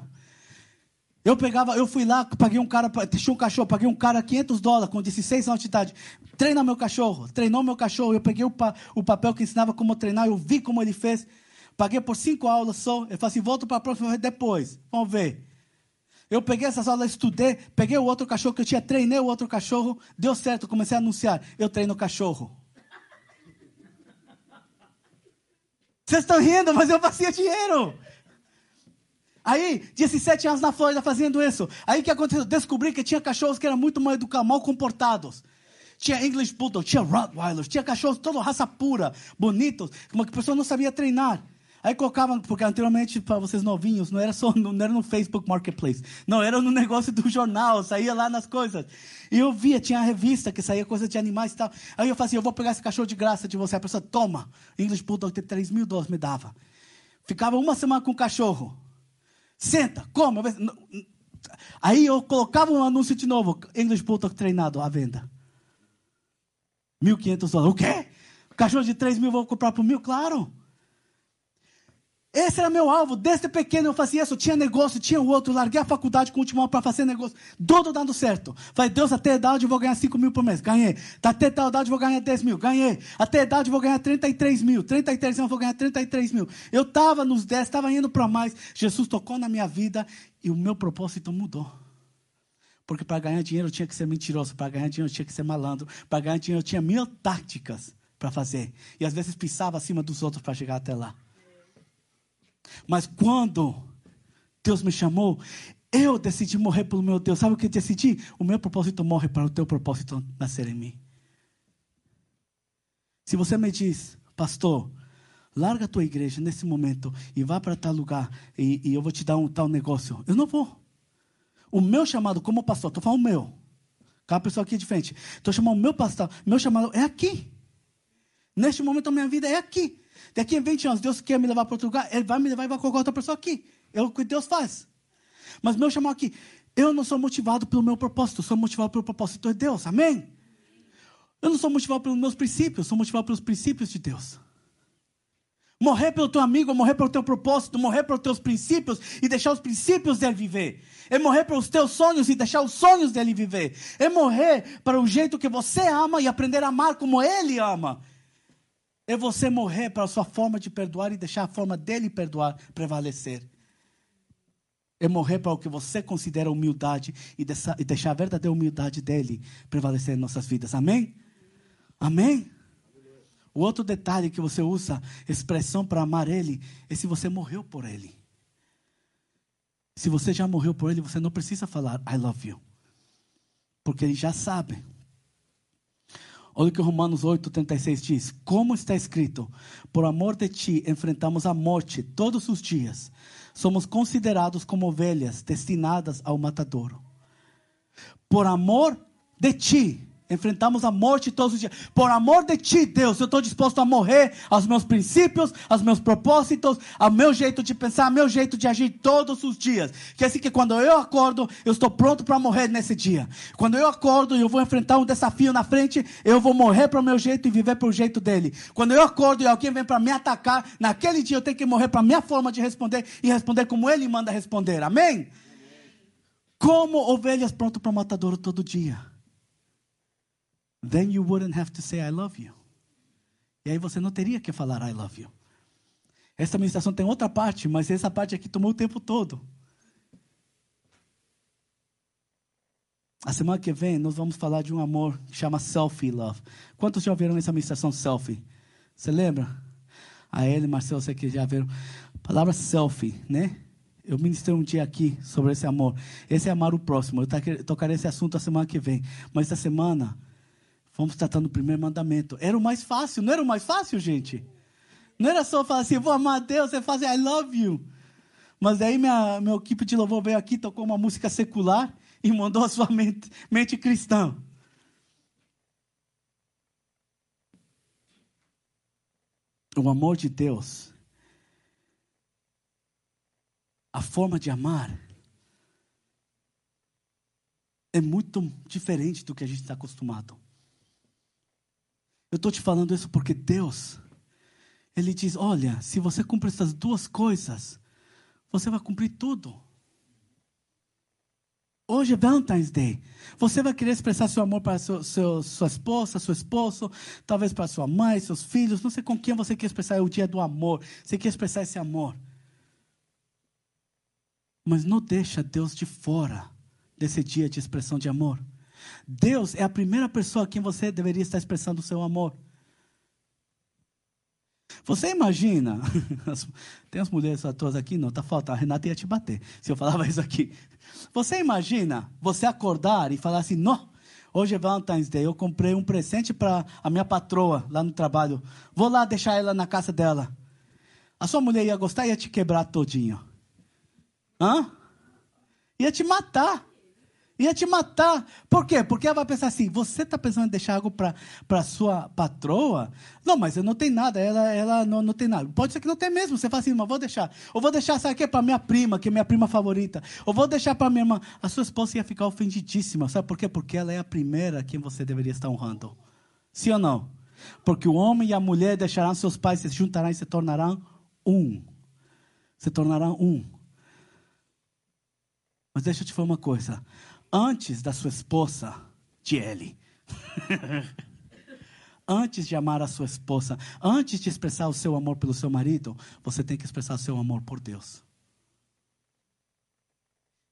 Eu pegava, eu fui lá, paguei um cara, tinha um cachorro, paguei um cara 500 dólares com 16 anos de idade. Treina meu cachorro, treinou meu cachorro. Eu peguei o, pa, o papel que ensinava como treinar, eu vi como ele fez. Paguei por cinco aulas só. Eu falei assim: volto para a próxima depois. Vamos ver. Eu peguei essas aulas, estudei, peguei o outro cachorro que eu tinha, treinei o outro cachorro, deu certo, comecei a anunciar. Eu treino cachorro. Vocês estão rindo, mas eu fazia dinheiro. Aí, 17 anos na Flórida fazendo isso. Aí o que aconteceu? Descobri que tinha cachorros que eram muito mal educados, mal comportados. Tinha English Bulldog, tinha Rottweilers, tinha cachorros toda raça pura, bonitos, como que a pessoa não sabia treinar. Aí colocavam, porque anteriormente, para vocês novinhos, não era só não era no Facebook Marketplace. Não, era no negócio do jornal, saía lá nas coisas. E eu via, tinha a revista que saía coisa de animais e tal. Aí eu fazia, assim, eu vou pegar esse cachorro de graça de você. A pessoa, toma. English Bulldog tem 3 mil dólares, me dava. Ficava uma semana com o cachorro. Senta, come. Aí eu colocava um anúncio de novo. English Bulldog treinado à venda. 1.500 dólares. O quê? Cachorro de 3 mil vou comprar por mil? Claro. Esse era meu alvo. Desde pequeno eu fazia isso. Tinha negócio, tinha o outro. Larguei a faculdade com o último para fazer negócio. Tudo dando certo. Falei, Deus, até a idade eu vou ganhar 5 mil por mês. Ganhei. Até tal idade eu vou ganhar 10 mil. Ganhei. Até a idade eu vou ganhar 33 mil. 33 anos eu vou ganhar 33 mil. Eu estava nos 10, estava indo para mais. Jesus tocou na minha vida e o meu propósito mudou. Porque para ganhar dinheiro eu tinha que ser mentiroso, para ganhar dinheiro eu tinha que ser malandro, para ganhar dinheiro eu tinha mil táticas para fazer. E às vezes pisava acima dos outros para chegar até lá. Mas quando Deus me chamou, eu decidi morrer pelo meu Deus. Sabe o que eu decidi? O meu propósito morre para o teu propósito nascer em mim. Se você me diz, pastor, larga a tua igreja nesse momento e vá para tal lugar e, e eu vou te dar um tal negócio, eu não vou. O meu chamado como pastor, estou falando o meu. Cada pessoa aqui é diferente. Estou chamando o meu pastor. Meu chamado é aqui. Neste momento da minha vida é aqui. Daqui a 20 anos, Deus quer me levar para outro lugar, Ele vai me levar e vai colocar outra pessoa aqui. É o que Deus faz. Mas meu chamado aqui, eu não sou motivado pelo meu propósito, sou motivado pelo propósito de Deus. Amém? Eu não sou motivado pelos meus princípios, sou motivado pelos princípios de Deus. Morrer pelo teu amigo, morrer pelo teu propósito, morrer pelos teus princípios e deixar os princípios dele viver. É morrer pelos teus sonhos e deixar os sonhos dele viver. É morrer para o jeito que você ama e aprender a amar como ele ama. É você morrer para a sua forma de perdoar e deixar a forma dele perdoar prevalecer. É morrer para o que você considera humildade e deixar a verdadeira humildade dele prevalecer em nossas vidas. Amém? Amém? O outro detalhe que você usa, expressão para amar Ele, é se você morreu por Ele. Se você já morreu por Ele, você não precisa falar I love you. Porque Ele já sabe. Olha o que Romanos 8, 36 diz: Como está escrito, por amor de ti enfrentamos a morte todos os dias, somos considerados como ovelhas destinadas ao matadouro. Por amor de ti, Enfrentamos a morte todos os dias. Por amor de ti, Deus, eu estou disposto a morrer aos meus princípios, aos meus propósitos, ao meu jeito de pensar, ao meu jeito de agir todos os dias. Que assim que quando eu acordo, eu estou pronto para morrer nesse dia. Quando eu acordo e eu vou enfrentar um desafio na frente, eu vou morrer para o meu jeito e viver para o jeito dele. Quando eu acordo e alguém vem para me atacar, naquele dia eu tenho que morrer para a minha forma de responder e responder como ele manda responder. Amém? Amém. Como ovelhas prontas para o matadouro todo dia then you wouldn't have to say I love you. E aí você não teria que falar I love you. Essa ministração tem outra parte, mas essa parte aqui tomou o tempo todo. A semana que vem nós vamos falar de um amor que chama selfie love. Quantos já ouviram essa ministração selfie? Você lembra? A ele, Marcelo, você que já viram. palavra selfie, né? Eu ministrei um dia aqui sobre esse amor. Esse é amar o próximo. Eu tocarei esse assunto a semana que vem. Mas essa semana Fomos tratando o primeiro mandamento. Era o mais fácil, não era o mais fácil, gente? Não era só falar assim, vou amar Deus, você faz I love you. Mas daí minha, meu equipe de louvor veio aqui, tocou uma música secular e mandou a sua mente, mente cristã. O amor de Deus, a forma de amar, é muito diferente do que a gente está acostumado. Eu estou te falando isso porque Deus, Ele diz: olha, se você cumprir essas duas coisas, você vai cumprir tudo. Hoje é Valentine's Day. Você vai querer expressar seu amor para seu, seu, sua esposa, seu esposo, talvez para sua mãe, seus filhos. Não sei com quem você quer expressar. É o dia do amor. Você quer expressar esse amor. Mas não deixa Deus de fora desse dia de expressão de amor. Deus é a primeira pessoa a quem você deveria estar expressando o seu amor. Você imagina, tem as mulheres todas aqui, não, tá faltando, a Renata ia te bater, se eu falava isso aqui. Você imagina você acordar e falar assim, não, hoje é Valentine's Day, eu comprei um presente para a minha patroa lá no trabalho, vou lá deixar ela na casa dela. A sua mulher ia gostar e ia te quebrar todinho. Hã? Ia te matar. Ia te matar. Por quê? Porque ela vai pensar assim: você está pensando em deixar algo para sua patroa? Não, mas eu não tenho nada, ela, ela não, não tem nada. Pode ser que não tenha mesmo. Você fala assim, mas vou deixar. Ou vou deixar, sabe o quê? Para minha prima, que é minha prima favorita. Ou vou deixar para minha irmã. A sua esposa ia ficar ofendidíssima. Sabe por quê? Porque ela é a primeira a quem você deveria estar honrando. Sim ou não? Porque o homem e a mulher deixarão seus pais, se juntarão e se tornarão um. Se tornarão um. Mas deixa eu te falar uma coisa antes da sua esposa, Tiele. antes de amar a sua esposa, antes de expressar o seu amor pelo seu marido, você tem que expressar o seu amor por Deus.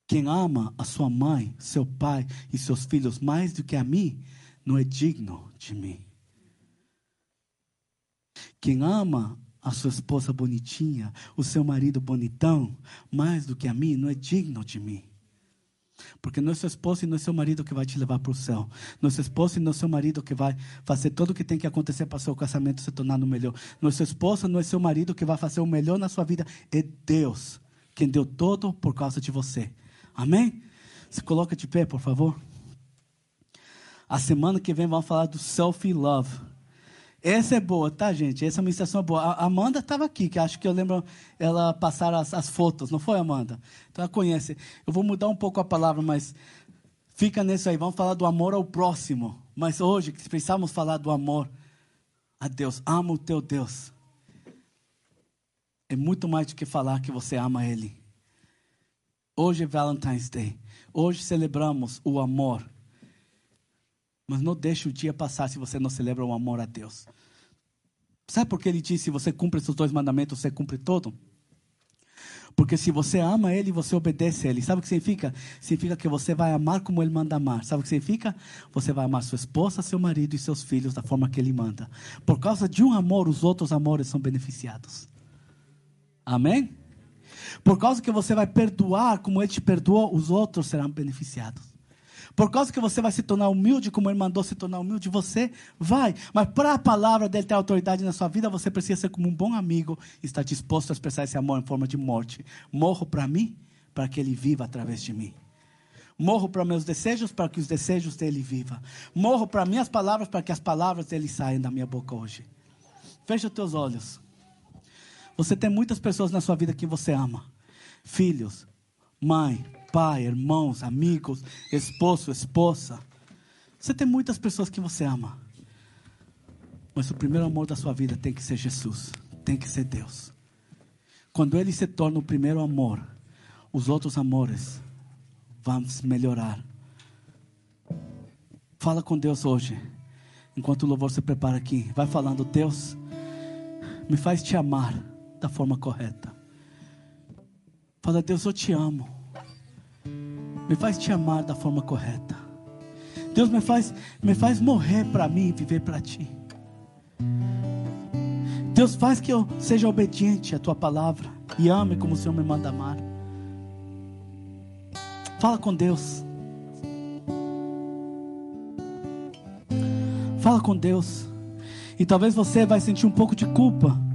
Quem ama a sua mãe, seu pai e seus filhos mais do que a mim, não é digno de mim. Quem ama a sua esposa bonitinha, o seu marido bonitão, mais do que a mim, não é digno de mim. Porque não é seu esposo e não é seu marido que vai te levar para o céu. Não é seu esposo e não é seu marido que vai fazer tudo o que tem que acontecer para seu casamento se tornar no melhor. Não é seu esposo, não é seu marido que vai fazer o melhor na sua vida. É Deus quem deu todo por causa de você. Amém? Se coloca de pé, por favor. A semana que vem vamos falar do self-love. Essa é boa, tá, gente? Essa é boa. A Amanda estava aqui, que acho que eu lembro ela passar as, as, fotos, não foi, Amanda? Então ela conhece. Eu vou mudar um pouco a palavra, mas fica nisso aí. Vamos falar do amor ao próximo. Mas hoje, precisamos falar do amor a Deus. Ama o teu Deus. É muito mais do que falar que você ama Ele. Hoje é Valentine's Day. Hoje celebramos o amor. Mas não deixe o dia passar se você não celebra o amor a Deus. Sabe por que ele disse: se você cumpre esses dois mandamentos, você cumpre todo? Porque se você ama Ele, você obedece a Ele. Sabe o que significa? Significa que você vai amar como Ele manda amar. Sabe o que significa? Você vai amar sua esposa, seu marido e seus filhos da forma que Ele manda. Por causa de um amor, os outros amores são beneficiados. Amém? Por causa que você vai perdoar como Ele te perdoou, os outros serão beneficiados. Por causa que você vai se tornar humilde, como ele mandou se tornar humilde, você vai. Mas para a palavra dele ter autoridade na sua vida, você precisa ser como um bom amigo e estar disposto a expressar esse amor em forma de morte. Morro para mim, para que ele viva através de mim. Morro para meus desejos, para que os desejos dele vivam. Morro para minhas palavras, para que as palavras dele saiam da minha boca hoje. Fecha os teus olhos. Você tem muitas pessoas na sua vida que você ama. Filhos, mãe, pai, irmãos, amigos, esposo, esposa. Você tem muitas pessoas que você ama. Mas o primeiro amor da sua vida tem que ser Jesus, tem que ser Deus. Quando ele se torna o primeiro amor, os outros amores vão melhorar. Fala com Deus hoje, enquanto o louvor se prepara aqui. Vai falando, Deus, me faz te amar da forma correta. Fala, Deus, eu te amo. Me faz te amar da forma correta. Deus me faz, me faz morrer para mim e viver para ti. Deus faz que eu seja obediente à tua palavra e ame como o Senhor me manda amar. Fala com Deus. Fala com Deus. E talvez você vai sentir um pouco de culpa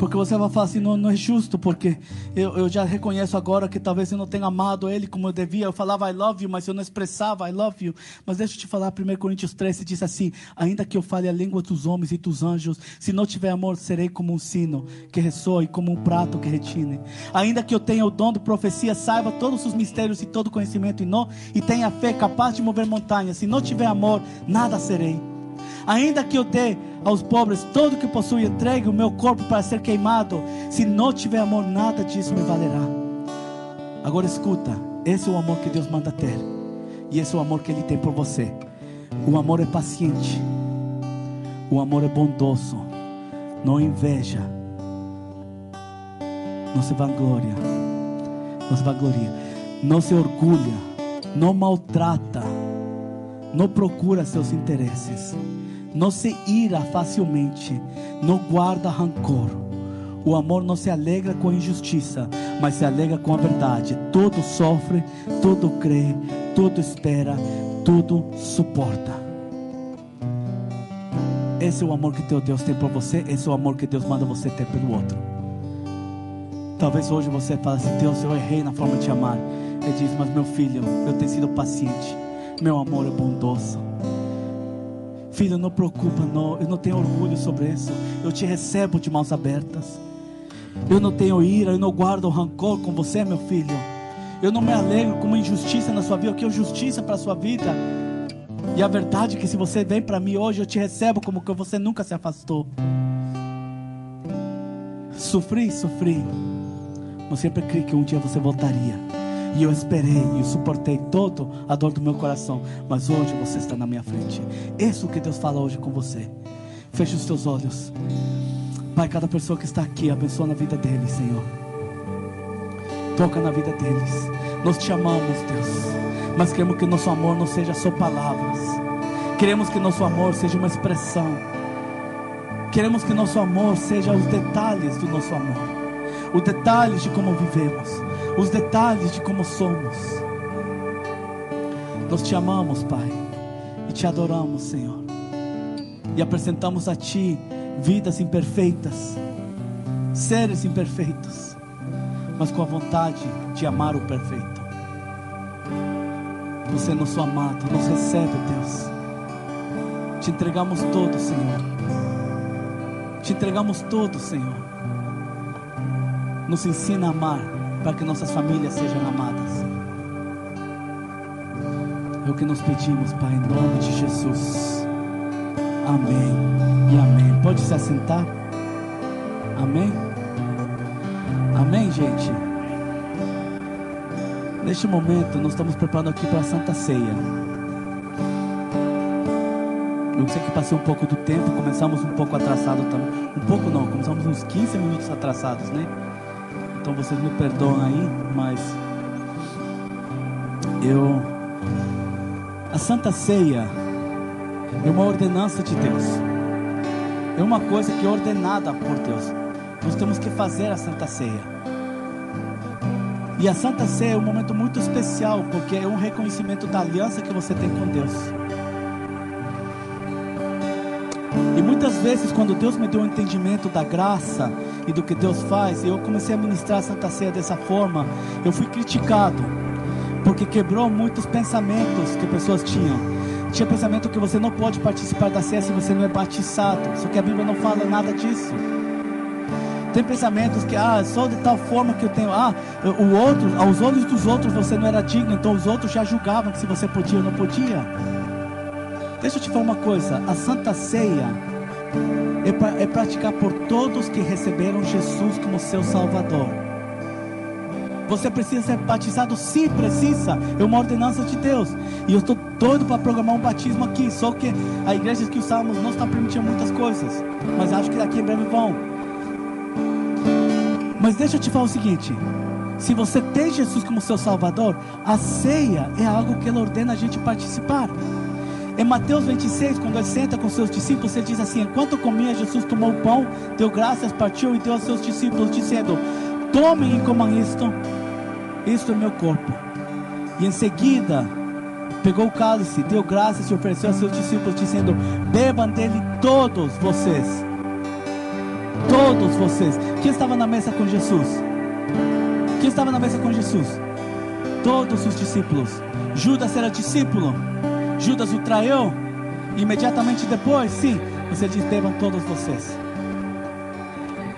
porque você vai falar assim, não, não é justo, porque eu, eu já reconheço agora que talvez eu não tenha amado ele como eu devia. Eu falava I love you, mas eu não expressava I love you. Mas deixa eu te falar, 1 Coríntios 13 diz assim: Ainda que eu fale a língua dos homens e dos anjos, se não tiver amor, serei como um sino que ressoe, como um prato que retine. Ainda que eu tenha o dom de profecia, saiba todos os mistérios e todo conhecimento, e, não, e tenha fé capaz de mover montanhas, se não tiver amor, nada serei. Ainda que eu dê aos pobres todo o que possui, entregue o meu corpo para ser queimado. Se não tiver amor, nada disso me valerá. Agora escuta: esse é o amor que Deus manda ter, e esse é o amor que Ele tem por você. O amor é paciente, o amor é bondoso, não inveja, não se vangloria, não se vangloria, não se orgulha, não maltrata, não procura seus interesses não se ira facilmente, não guarda rancor. O amor não se alegra com a injustiça, mas se alegra com a verdade. Todo sofre, todo crê, todo espera, tudo suporta. Esse é o amor que teu Deus tem por você, esse é o amor que Deus manda você ter pelo outro. Talvez hoje você fale assim: Deus, eu errei na forma de te amar. Ele diz: Mas meu filho, eu tenho sido paciente, meu amor é bondoso. Filho, não preocupa, não. Eu não tenho orgulho sobre isso. Eu te recebo de mãos abertas. Eu não tenho ira, eu não guardo rancor com você, meu filho. Eu não me alegro com uma injustiça na sua vida, o que é justiça para a sua vida. E a verdade é que se você vem para mim hoje, eu te recebo como que você nunca se afastou. Sofri, sofri. Mas sempre criei que um dia você voltaria. E eu esperei e suportei toda a dor do meu coração. Mas hoje você está na minha frente. Isso que Deus fala hoje com você. Feche os teus olhos. Pai, cada pessoa que está aqui, abençoa na vida deles, Senhor. Toca na vida deles. Nós te amamos, Deus, mas queremos que nosso amor não seja só palavras. Queremos que nosso amor seja uma expressão. Queremos que nosso amor seja os detalhes do nosso amor, os detalhes de como vivemos, os detalhes de como somos. Nós te amamos, Pai, e te adoramos, Senhor, e apresentamos a Ti vidas imperfeitas, seres imperfeitos, mas com a vontade de amar o perfeito. Você é nosso amado, nos recebe, Deus. Te entregamos todo, Senhor. Te entregamos todo, Senhor. Nos ensina a amar para que nossas famílias sejam amadas. É o que nós pedimos, Pai, em nome de Jesus. Amém e amém. Pode se assentar. Amém. Amém, gente. Neste momento, nós estamos preparando aqui para a Santa Ceia. Eu sei que passei um pouco do tempo, começamos um pouco atrasado também. Um pouco não, começamos uns 15 minutos atrasados, né? Então vocês me perdoam aí, mas eu a Santa Ceia é uma ordenança de Deus. É uma coisa que é ordenada por Deus. Nós temos que fazer a Santa Ceia. E a Santa Ceia é um momento muito especial, porque é um reconhecimento da aliança que você tem com Deus. Vezes, quando Deus me deu o um entendimento da graça e do que Deus faz, e eu comecei a ministrar a Santa Ceia dessa forma, eu fui criticado, porque quebrou muitos pensamentos que pessoas tinham. Tinha pensamento que você não pode participar da ceia se você não é batizado, só que a Bíblia não fala nada disso. Tem pensamentos que, ah, só de tal forma que eu tenho, ah, o outro, aos olhos dos outros você não era digno, então os outros já julgavam que se você podia ou não podia. Deixa eu te falar uma coisa: a Santa Ceia é, é praticar por todos que receberam Jesus como seu Salvador. Você precisa ser batizado? Sim, precisa. É uma ordenança de Deus. E eu estou doido para programar um batismo aqui. Só que a igreja que usamos não está permitindo muitas coisas. Mas acho que daqui em breve vão. Mas deixa eu te falar o seguinte: se você tem Jesus como seu Salvador, a ceia é algo que Ele ordena a gente participar. Em Mateus 26, quando ele senta com seus discípulos, ele diz assim: Enquanto comia, Jesus tomou o pão, deu graças, partiu e deu aos seus discípulos, dizendo: Tomem e comam isto, isto é meu corpo. E em seguida, pegou o cálice, deu graças e ofereceu aos seus discípulos, dizendo: Bebam dele todos vocês. Todos vocês. Quem estava na mesa com Jesus? Quem estava na mesa com Jesus? Todos os discípulos. Judas era discípulo. Judas o traiu. Imediatamente depois, sim, você diz: bebam todos vocês.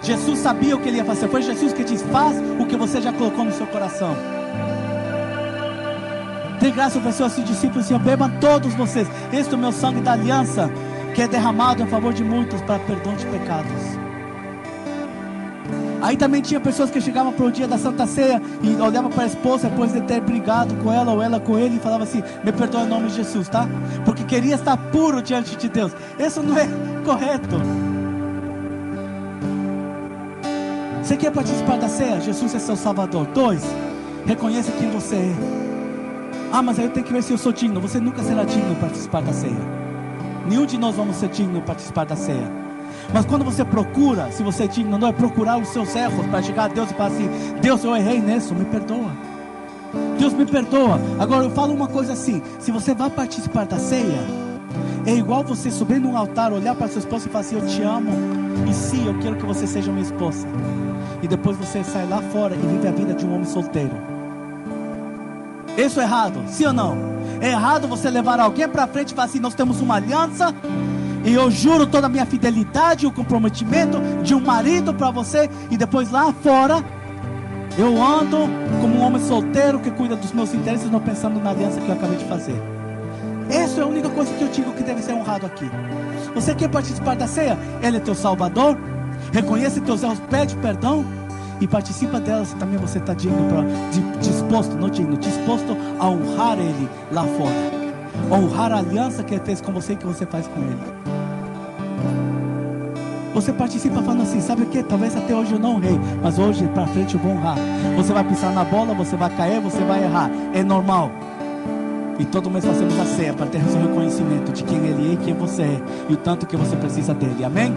Jesus sabia o que ele ia fazer. Foi Jesus que diz: faz o que você já colocou no seu coração. Tem graça aos seus discípulos e bebam todos vocês. Este é o meu sangue da aliança, que é derramado em favor de muitos para perdão de pecados. Aí também tinha pessoas que chegavam para o dia da Santa Ceia e olhavam para a esposa depois de ter brigado com ela ou ela com ele e falavam assim: Me perdoa em nome de Jesus, tá? Porque queria estar puro diante de Deus. Isso não é correto. Você quer participar da ceia? Jesus é seu Salvador. Dois, reconheça quem você é. Ah, mas aí eu tenho que ver se eu sou digno. Você nunca será digno participar da ceia. Nenhum de nós vamos ser digno participar da ceia. Mas quando você procura, se você digno, não é procurar os seus erros para chegar a Deus e falar assim: Deus, eu errei nisso, me perdoa. Deus me perdoa. Agora eu falo uma coisa assim: se você vai participar da ceia, é igual você subir num altar, olhar para sua esposa e falar assim: Eu te amo, e sim, eu quero que você seja minha esposa. E depois você sai lá fora e vive a vida de um homem solteiro. Isso é errado, sim ou não? É errado você levar alguém para frente e falar assim: Nós temos uma aliança e eu juro toda a minha fidelidade e o comprometimento de um marido para você. E depois lá fora, eu ando como um homem solteiro que cuida dos meus interesses, não pensando na aliança que eu acabei de fazer. Essa é a única coisa que eu digo que deve ser honrado aqui. Você quer participar da ceia? Ele é teu salvador. Reconhece teus erros, pede perdão e participa dela. Se também você está digno, pra, disposto, não digno, disposto a honrar Ele lá fora honrar a aliança que ele fez com você e que você faz com ele. Você participa falando assim, sabe o que? Talvez até hoje eu não honrei, mas hoje para frente eu vou honrar. Você vai pisar na bola, você vai cair, você vai errar. É normal. E todo mês fazemos a ceia para ter o reconhecimento de quem Ele é e quem você é. E o tanto que você precisa dele. Amém?